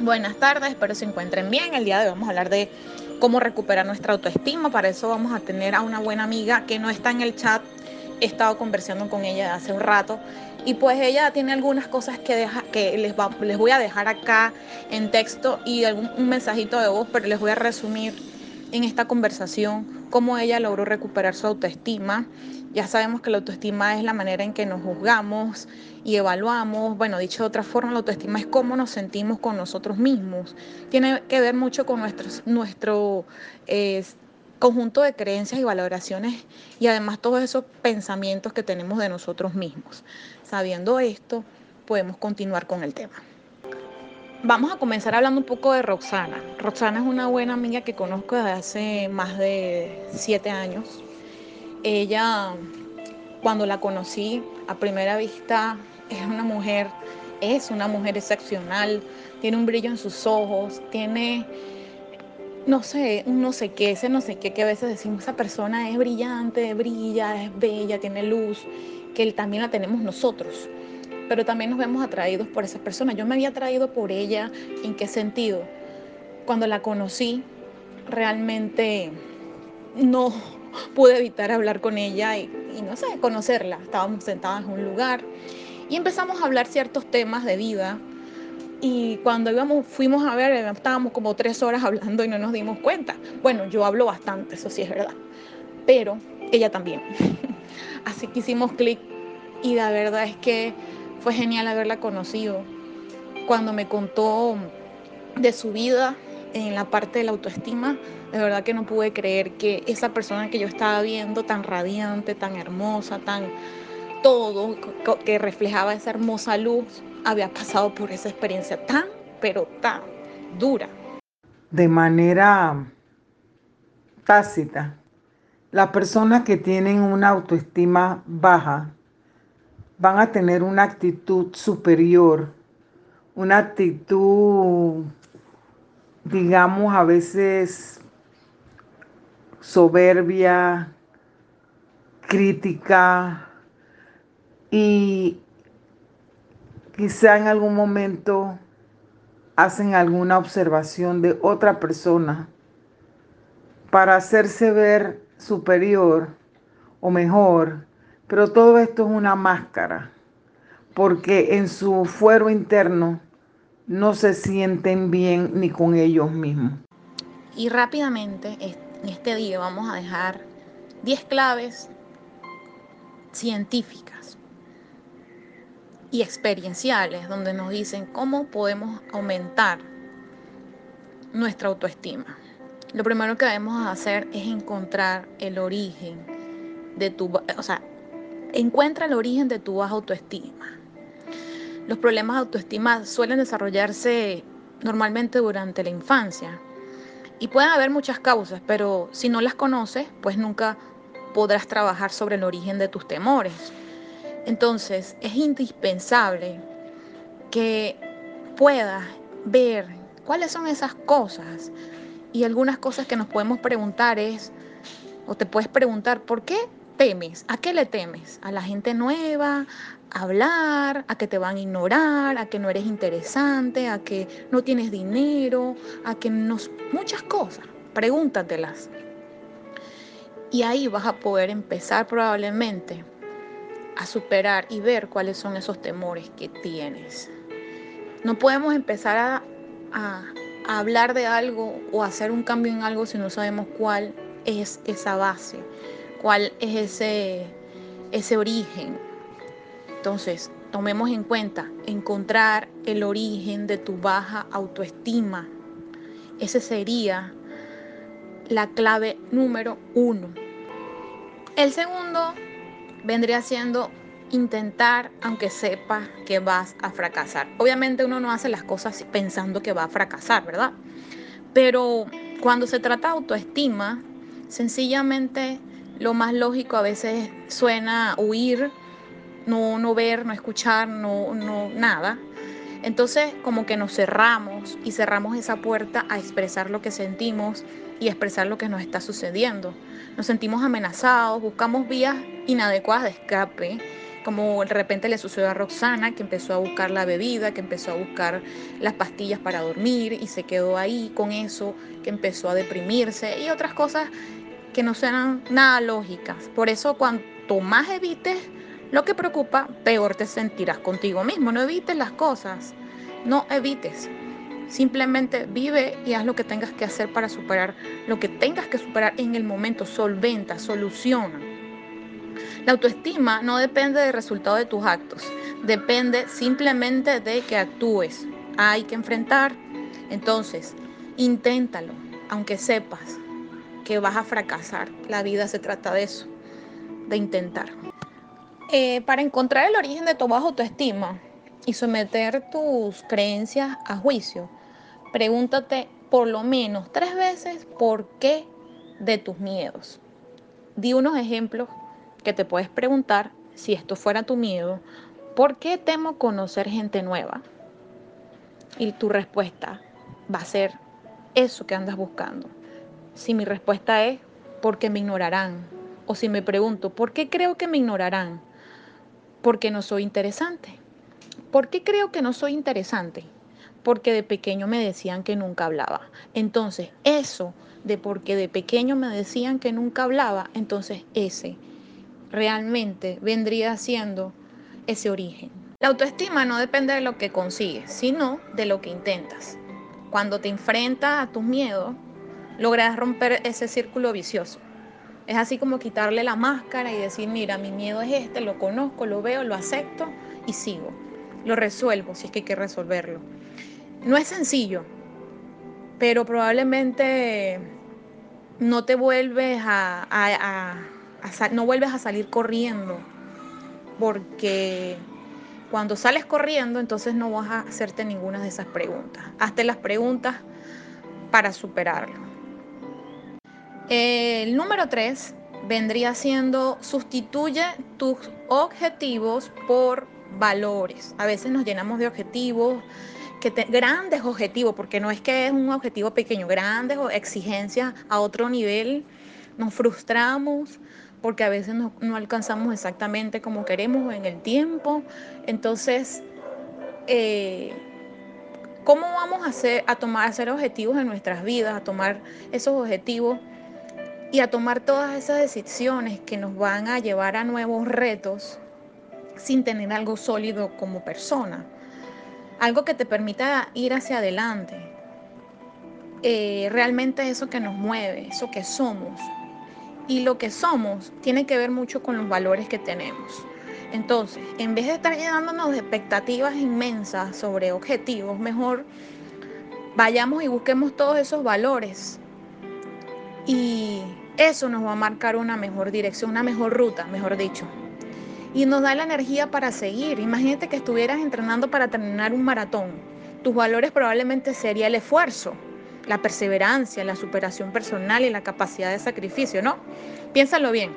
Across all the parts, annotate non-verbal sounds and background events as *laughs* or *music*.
Buenas tardes, espero se encuentren bien. El día de hoy vamos a hablar de cómo recuperar nuestra autoestima. Para eso vamos a tener a una buena amiga que no está en el chat. He estado conversando con ella hace un rato y pues ella tiene algunas cosas que, deja, que les, les voy a dejar acá en texto y algún un mensajito de voz, pero les voy a resumir en esta conversación cómo ella logró recuperar su autoestima. Ya sabemos que la autoestima es la manera en que nos juzgamos y evaluamos. Bueno, dicho de otra forma, la autoestima es cómo nos sentimos con nosotros mismos. Tiene que ver mucho con nuestro eh, conjunto de creencias y valoraciones y además todos esos pensamientos que tenemos de nosotros mismos. Sabiendo esto, podemos continuar con el tema. Vamos a comenzar hablando un poco de Roxana. Roxana es una buena amiga que conozco desde hace más de siete años. Ella, cuando la conocí a primera vista, es una mujer, es una mujer excepcional, tiene un brillo en sus ojos, tiene, no sé, un no sé qué, ese no sé qué que a veces decimos, esa persona es brillante, brilla, es bella, tiene luz, que también la tenemos nosotros pero también nos vemos atraídos por esa persona. Yo me había atraído por ella, ¿en qué sentido? Cuando la conocí, realmente no pude evitar hablar con ella y, no sé, conocerla. Estábamos sentadas en un lugar y empezamos a hablar ciertos temas de vida. Y cuando íbamos, fuimos a ver, estábamos como tres horas hablando y no nos dimos cuenta. Bueno, yo hablo bastante, eso sí es verdad. Pero ella también. *laughs* Así que hicimos clic y la verdad es que fue genial haberla conocido. Cuando me contó de su vida en la parte de la autoestima, de verdad que no pude creer que esa persona que yo estaba viendo, tan radiante, tan hermosa, tan todo, que reflejaba esa hermosa luz, había pasado por esa experiencia tan, pero tan dura. De manera tácita, las personas que tienen una autoestima baja van a tener una actitud superior, una actitud, digamos, a veces soberbia, crítica y quizá en algún momento hacen alguna observación de otra persona para hacerse ver superior o mejor pero todo esto es una máscara, porque en su fuero interno no se sienten bien ni con ellos mismos. Y rápidamente, en este día vamos a dejar 10 claves científicas y experienciales donde nos dicen cómo podemos aumentar nuestra autoestima. Lo primero que debemos hacer es encontrar el origen de tu, o sea, Encuentra el origen de tu baja autoestima. Los problemas de autoestima suelen desarrollarse normalmente durante la infancia y pueden haber muchas causas, pero si no las conoces, pues nunca podrás trabajar sobre el origen de tus temores. Entonces, es indispensable que puedas ver cuáles son esas cosas. Y algunas cosas que nos podemos preguntar es, o te puedes preguntar, ¿por qué temes? ¿A qué le temes? ¿A la gente nueva? ¿A hablar? ¿A que te van a ignorar? ¿A que no eres interesante? ¿A que no tienes dinero? ¿A que no... Muchas cosas. Pregúntatelas. Y ahí vas a poder empezar probablemente a superar y ver cuáles son esos temores que tienes. No podemos empezar a, a, a hablar de algo o hacer un cambio en algo si no sabemos cuál es esa base cuál es ese, ese origen. Entonces, tomemos en cuenta encontrar el origen de tu baja autoestima. Ese sería la clave número uno. El segundo vendría siendo intentar aunque sepas que vas a fracasar. Obviamente uno no hace las cosas pensando que va a fracasar, ¿verdad? Pero cuando se trata de autoestima, sencillamente lo más lógico a veces suena huir, no, no ver, no escuchar, no, no nada. Entonces como que nos cerramos y cerramos esa puerta a expresar lo que sentimos y expresar lo que nos está sucediendo. Nos sentimos amenazados, buscamos vías inadecuadas de escape, como de repente le sucedió a Roxana, que empezó a buscar la bebida, que empezó a buscar las pastillas para dormir y se quedó ahí con eso, que empezó a deprimirse y otras cosas que no serán nada lógicas. Por eso cuanto más evites lo que preocupa, peor te sentirás contigo mismo. No evites las cosas, no evites. Simplemente vive y haz lo que tengas que hacer para superar lo que tengas que superar en el momento. Solventa, soluciona. La autoestima no depende del resultado de tus actos, depende simplemente de que actúes. Hay que enfrentar. Entonces, inténtalo, aunque sepas que vas a fracasar. La vida se trata de eso, de intentar. Eh, para encontrar el origen de tu baja autoestima y someter tus creencias a juicio, pregúntate por lo menos tres veces por qué de tus miedos. Di unos ejemplos que te puedes preguntar si esto fuera tu miedo. ¿Por qué temo conocer gente nueva? Y tu respuesta va a ser eso que andas buscando. Si mi respuesta es porque me ignorarán, o si me pregunto, ¿por qué creo que me ignorarán? Porque no soy interesante. ¿Por qué creo que no soy interesante? Porque de pequeño me decían que nunca hablaba. Entonces, eso de porque de pequeño me decían que nunca hablaba, entonces ese realmente vendría siendo ese origen. La autoestima no depende de lo que consigues, sino de lo que intentas. Cuando te enfrentas a tus miedos, logras romper ese círculo vicioso. Es así como quitarle la máscara y decir, mira, mi miedo es este, lo conozco, lo veo, lo acepto y sigo. Lo resuelvo si es que hay que resolverlo. No es sencillo, pero probablemente no te vuelves a, no vuelves a salir corriendo, porque cuando sales corriendo, entonces no vas a hacerte ninguna de esas preguntas. Hazte las preguntas para superarlo. El número tres vendría siendo sustituye tus objetivos por valores. A veces nos llenamos de objetivos, que grandes objetivos, porque no es que es un objetivo pequeño, grandes exigencias a otro nivel. Nos frustramos porque a veces no, alcanzamos exactamente como queremos en el tiempo. Entonces, eh, ¿cómo vamos a, tomar, a hacer objetivos en nuestras vidas, a tomar esos objetivos? Y a tomar todas esas decisiones que nos van a llevar a nuevos retos sin tener algo sólido como persona, algo que te permita ir hacia adelante. Eh, realmente eso que nos mueve, eso que somos. Y lo que somos tiene que ver mucho con los valores que tenemos. Entonces, en vez de estar llenándonos de expectativas inmensas sobre objetivos, mejor vayamos y busquemos todos esos valores y eso nos va a marcar una mejor dirección, una mejor ruta, mejor dicho. Y nos da la energía para seguir. Imagínate que estuvieras entrenando para terminar un maratón. Tus valores probablemente sería el esfuerzo, la perseverancia, la superación personal y la capacidad de sacrificio, ¿no? Piénsalo bien.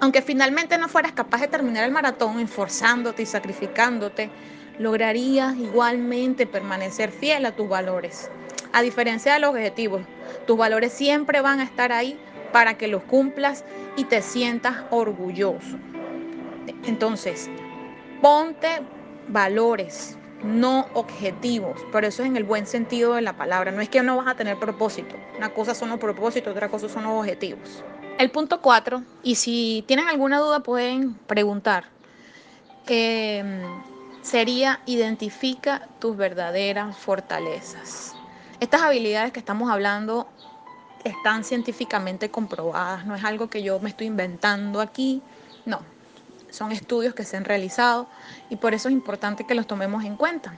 Aunque finalmente no fueras capaz de terminar el maratón esforzándote y sacrificándote, lograrías igualmente permanecer fiel a tus valores. A diferencia de los objetivos, tus valores siempre van a estar ahí para que los cumplas y te sientas orgulloso. Entonces, ponte valores, no objetivos, pero eso es en el buen sentido de la palabra. No es que no vas a tener propósito. Una cosa son los propósitos, otra cosa son los objetivos. El punto cuatro, y si tienen alguna duda pueden preguntar, em, sería identifica tus verdaderas fortalezas. Estas habilidades que estamos hablando están científicamente comprobadas, no es algo que yo me estoy inventando aquí, no, son estudios que se han realizado y por eso es importante que los tomemos en cuenta.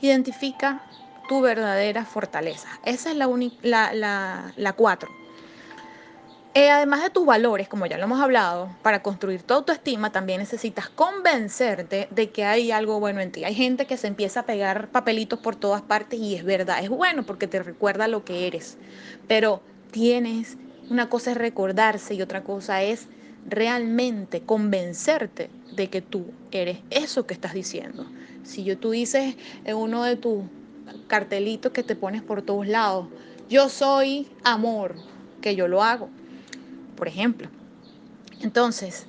Identifica tu verdadera fortaleza, esa es la, la, la, cuatro. Eh, además de tus valores, como ya lo hemos hablado, para construir tu autoestima también necesitas convencerte de que hay algo bueno en ti. Hay gente que se empieza a pegar papelitos por todas partes y es verdad, es bueno porque te recuerda lo que eres. Pero tienes, una cosa es recordarse y otra cosa es realmente convencerte de que tú eres eso que estás diciendo. Si yo tú dices en uno de tus cartelitos que te pones por todos lados, yo soy amor, que yo lo hago, por ejemplo. Entonces,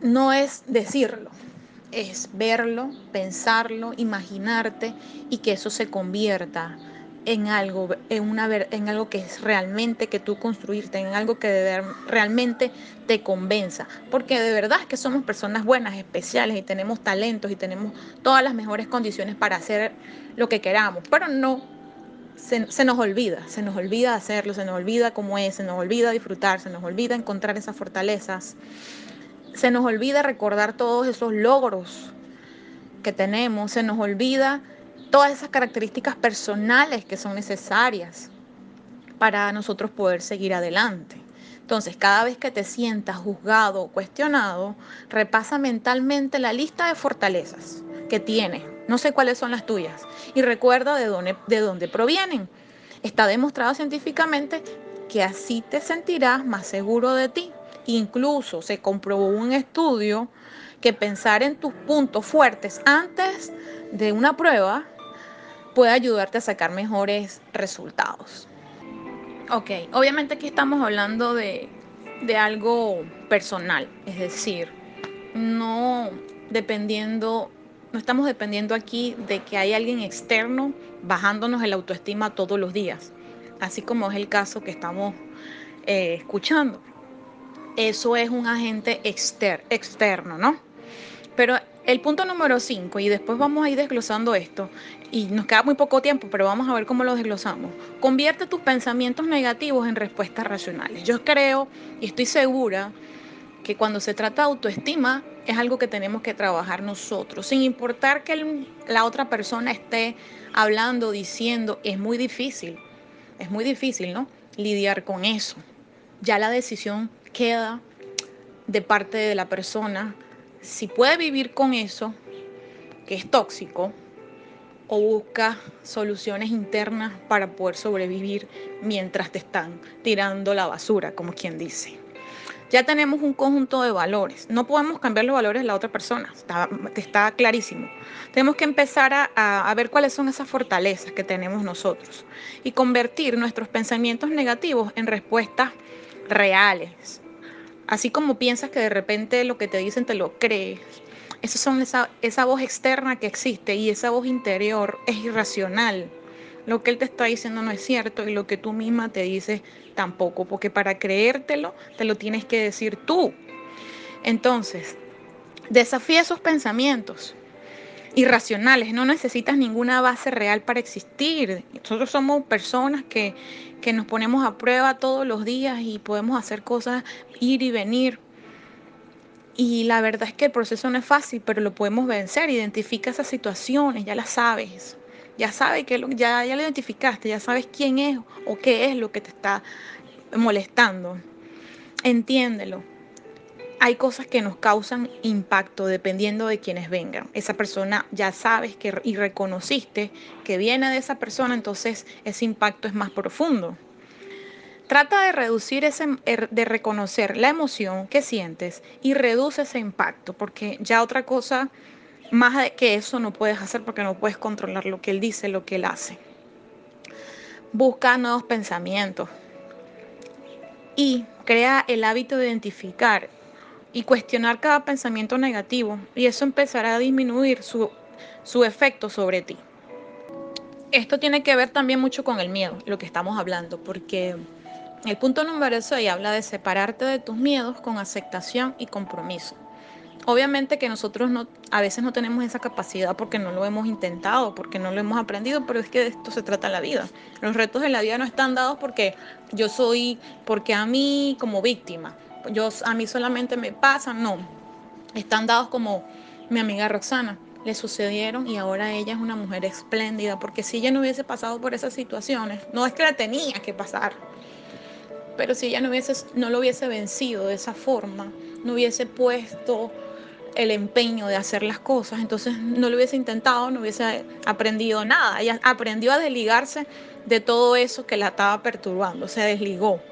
no es decirlo, es verlo, pensarlo, imaginarte y que eso se convierta en algo, en, una, en algo que es realmente que tú construirte, en algo que realmente te convenza. Porque de verdad es que somos personas buenas, especiales y tenemos talentos y tenemos todas las mejores condiciones para hacer lo que queramos, pero no se, se, nos olvida, se nos olvida hacerlo, se nos olvida cómo es, se nos olvida disfrutar, se nos olvida encontrar esas fortalezas, se nos olvida recordar todos esos logros que tenemos, se nos olvida todas esas características personales que son necesarias para nosotros poder seguir adelante. Entonces, cada vez que te sientas juzgado o cuestionado, repasa mentalmente la lista de fortalezas que tienes. No sé cuáles son las tuyas. Y recuerda de dónde, de dónde provienen. Está demostrado científicamente que así te sentirás más seguro de ti. Incluso se comprobó un estudio que pensar en tus puntos fuertes antes de una prueba puede ayudarte a sacar mejores resultados. Ok, obviamente aquí estamos hablando de, de algo personal, es decir, no dependiendo, no estamos dependiendo aquí de que hay alguien externo bajándonos el autoestima todos los días, así como es el caso que estamos eh, escuchando. Eso es un agente exter externo, ¿no? Pero el punto número 5, y después vamos a ir desglosando esto, y nos queda muy poco tiempo, pero vamos a ver cómo lo desglosamos. Convierte tus pensamientos negativos en respuestas racionales. Yo creo y estoy segura que cuando se trata de autoestima es algo que tenemos que trabajar nosotros, sin importar que la otra persona esté hablando, diciendo, es muy difícil, es muy difícil, ¿no? Lidiar con eso. Ya la decisión queda de parte de la persona si puede vivir con eso, que es tóxico, o busca soluciones internas para poder sobrevivir mientras te están tirando la basura, como quien dice. Ya tenemos un conjunto de valores. No podemos cambiar los valores de la otra persona, está, está clarísimo. Tenemos que empezar a, a ver cuáles son esas fortalezas que tenemos nosotros y convertir nuestros pensamientos negativos en respuestas reales, Así como piensas que de repente lo que te dicen te lo crees. Esa, son esa, esa voz externa que existe y esa voz interior es irracional. Lo que él te está diciendo no es cierto y lo que tú misma te dices tampoco, porque para creértelo te lo tienes que decir tú. Entonces, desafía esos pensamientos irracionales, no necesitas ninguna base real para existir. Nosotros somos personas que, que nos ponemos a prueba todos los días y podemos hacer cosas, ir y venir. Y la verdad es que el proceso no es fácil, pero lo podemos vencer. Identifica esas situaciones, ya las sabes. Ya sabes que ya, ya lo identificaste, ya sabes quién es o qué es lo que te está molestando. Entiéndelo hay cosas que nos causan impacto dependiendo de quienes vengan. Esa persona ya sabes que y reconociste que viene de esa persona, entonces ese impacto es más profundo. Trata de reducir ese, er, de reconocer la emoción que sientes y reduce ese impacto, porque ya otra cosa más que eso no puedes hacer porque no puedes controlar lo que él dice, lo que él hace. Busca nuevos pensamientos y crea el hábito de identificar y cuestionar cada pensamiento negativo y eso empezará a disminuir su, su efecto sobre ti. Esto tiene que ver también mucho con el miedo, lo que estamos hablando, porque el punto número 6 habla de separarte de tus miedos con aceptación y compromiso. Obviamente que nosotros no, a veces no tenemos esa capacidad porque no lo hemos intentado, porque no lo hemos aprendido, pero es que de esto se trata la vida. Los retos de la vida no están dados porque yo soy, porque a mí como víctima, yo, a mí solamente me pasan, no. Están dados como mi amiga Roxana. Le sucedieron y ahora ella es una mujer espléndida, porque si ella no hubiese pasado por esas situaciones, no es que la tenía que pasar, pero si ella no, hubiese, no lo hubiese vencido de esa forma, no hubiese puesto el empeño de hacer las cosas, entonces no lo hubiese intentado, no hubiese aprendido nada. Ella aprendió a desligarse de todo eso que la estaba perturbando, se desligó.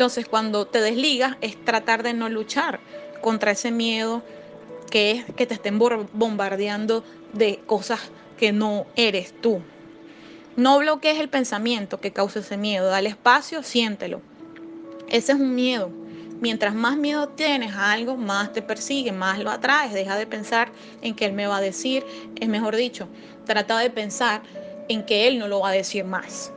Entonces, cuando te desligas es tratar de no luchar contra ese miedo que es que te estén bombardeando de cosas que no eres tú. No bloquees el pensamiento que causa ese miedo, dale espacio, siéntelo. Ese es un miedo, Mientras más miedo tienes a algo, más te persigue, más lo atraes. Deja de pensar en que él me va a decir, es mejor dicho, trata de pensar en que él no lo va a decir más.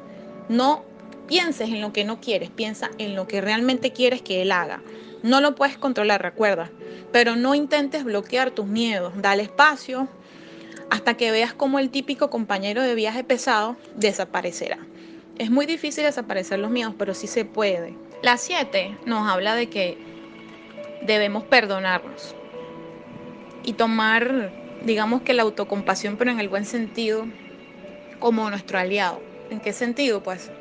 No pienses en lo que no quieres, piensa en lo que realmente quieres que él haga. No lo puedes controlar, recuerda, pero no intentes bloquear tus miedos. Dale espacio hasta que veas cómo el típico compañero de viaje pesado desaparecerá. Es muy difícil desaparecer los miedos, pero sí se puede. La 7 nos habla de que debemos perdonarnos y tomar, digamos que la autocompasión, pero en el buen sentido, como nuestro aliado. ¿En qué sentido? Pues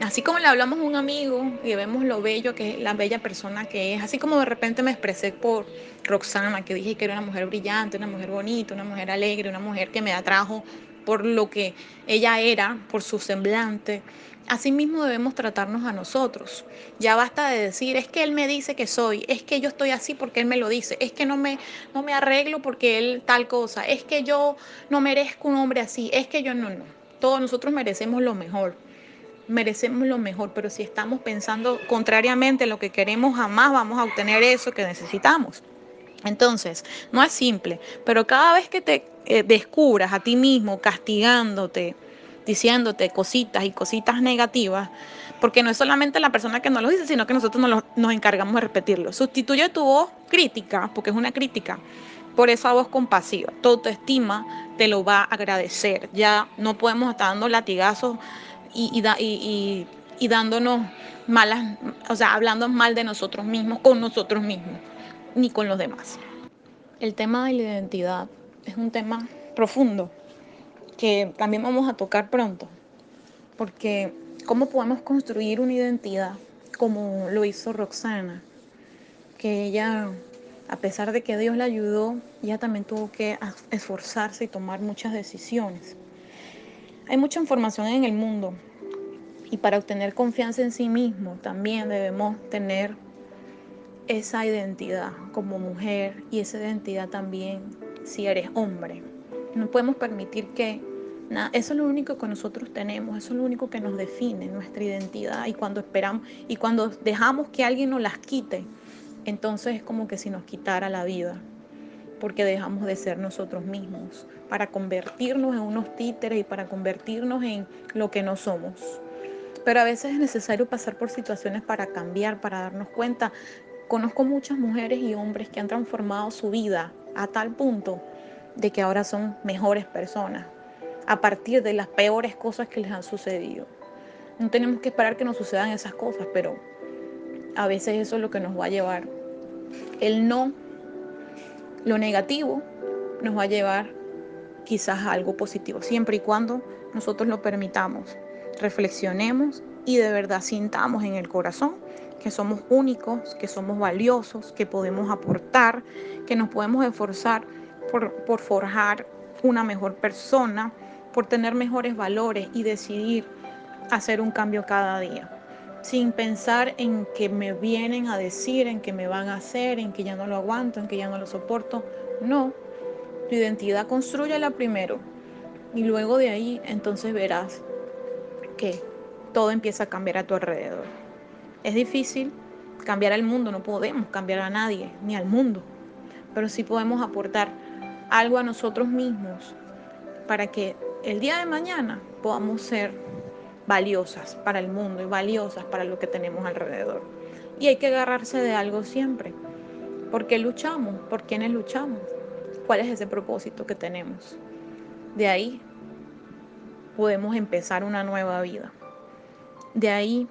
así como le hablamos a un amigo y vemos lo bello que es, la bella persona que es, así como de repente me expresé por Roxana, que dije que era una mujer brillante, una mujer bonita, una mujer alegre, una mujer que me atrajo por lo que ella era, por su semblante, Asimismo debemos tratarnos a nosotros. Ya basta de decir, es que él me dice que soy, es que yo estoy así porque él me lo dice, es que no me, no me arreglo porque él tal cosa, es que yo no merezco un hombre así, es que yo no, no. Todos nosotros merecemos lo mejor, merecemos lo mejor, pero si estamos pensando contrariamente a lo que queremos, jamás vamos a obtener eso que necesitamos. Entonces, no es simple, pero cada vez que te eh, descubras a ti mismo castigándote, diciéndote cositas y cositas negativas, porque no es solamente la persona que nos lo dice, sino que nosotros nos, nos encargamos de repetirlo. Sustituye tu voz crítica, porque es una crítica, por esa voz compasiva. Tu autoestima te lo va a agradecer. Ya no podemos estar dando latigazos y, y, dándonos malas, o sea, hablando mal de nosotros mismos, con nosotros mismos, ni con los demás. El tema de la identidad es un tema profundo que también vamos a tocar pronto, porque ¿cómo podemos construir una identidad como lo hizo Roxana? Que ella, a pesar de que Dios la ayudó, ella también tuvo que esforzarse y tomar muchas decisiones. Hay mucha información en el mundo y para obtener confianza en sí mismo también debemos tener esa identidad como mujer y esa identidad también si eres hombre. No podemos permitir que eso es lo único que nosotros tenemos, eso es lo único que nos define, nuestra identidad. Y cuando esperamos y cuando dejamos que alguien nos las quite, entonces es como que si nos quitara la vida, porque dejamos de ser nosotros mismos para convertirnos en unos títeres y para convertirnos en lo que no somos. Pero a veces es necesario pasar por situaciones para cambiar, para darnos cuenta. Conozco muchas mujeres y hombres que han transformado su vida a tal punto de que ahora son mejores personas, a partir de las peores cosas que les han sucedido. No tenemos que esperar que nos sucedan esas cosas, pero a veces eso es lo que nos va a llevar. El no, lo negativo, nos va a llevar quizás algo positivo, siempre y cuando nosotros lo permitamos, reflexionemos y de verdad sintamos en el corazón que somos únicos, que somos valiosos, que podemos aportar, que nos podemos esforzar por, por forjar una mejor persona, por tener mejores valores y decidir hacer un cambio cada día, sin pensar en que me vienen a decir, en que me van a hacer, en que ya no lo aguanto, en que ya no lo soporto. No, tu identidad construyela primero y luego de ahí entonces verás que todo empieza a cambiar a tu alrededor. Es difícil cambiar al mundo, no podemos cambiar a nadie ni al mundo, pero sí podemos aportar algo a nosotros mismos para que el día de mañana podamos ser valiosas para el mundo y valiosas para lo que tenemos alrededor. Y hay que agarrarse de algo siempre. ¿Por qué luchamos? ¿Por quiénes luchamos? ¿Cuál es ese propósito que tenemos? De ahí podemos empezar una nueva vida. De ahí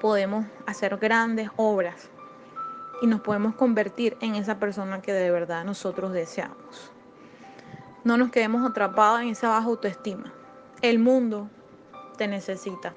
podemos hacer grandes obras y nos podemos convertir en esa persona que de verdad nosotros deseamos. No nos quedemos atrapados en esa baja autoestima. El mundo te necesita.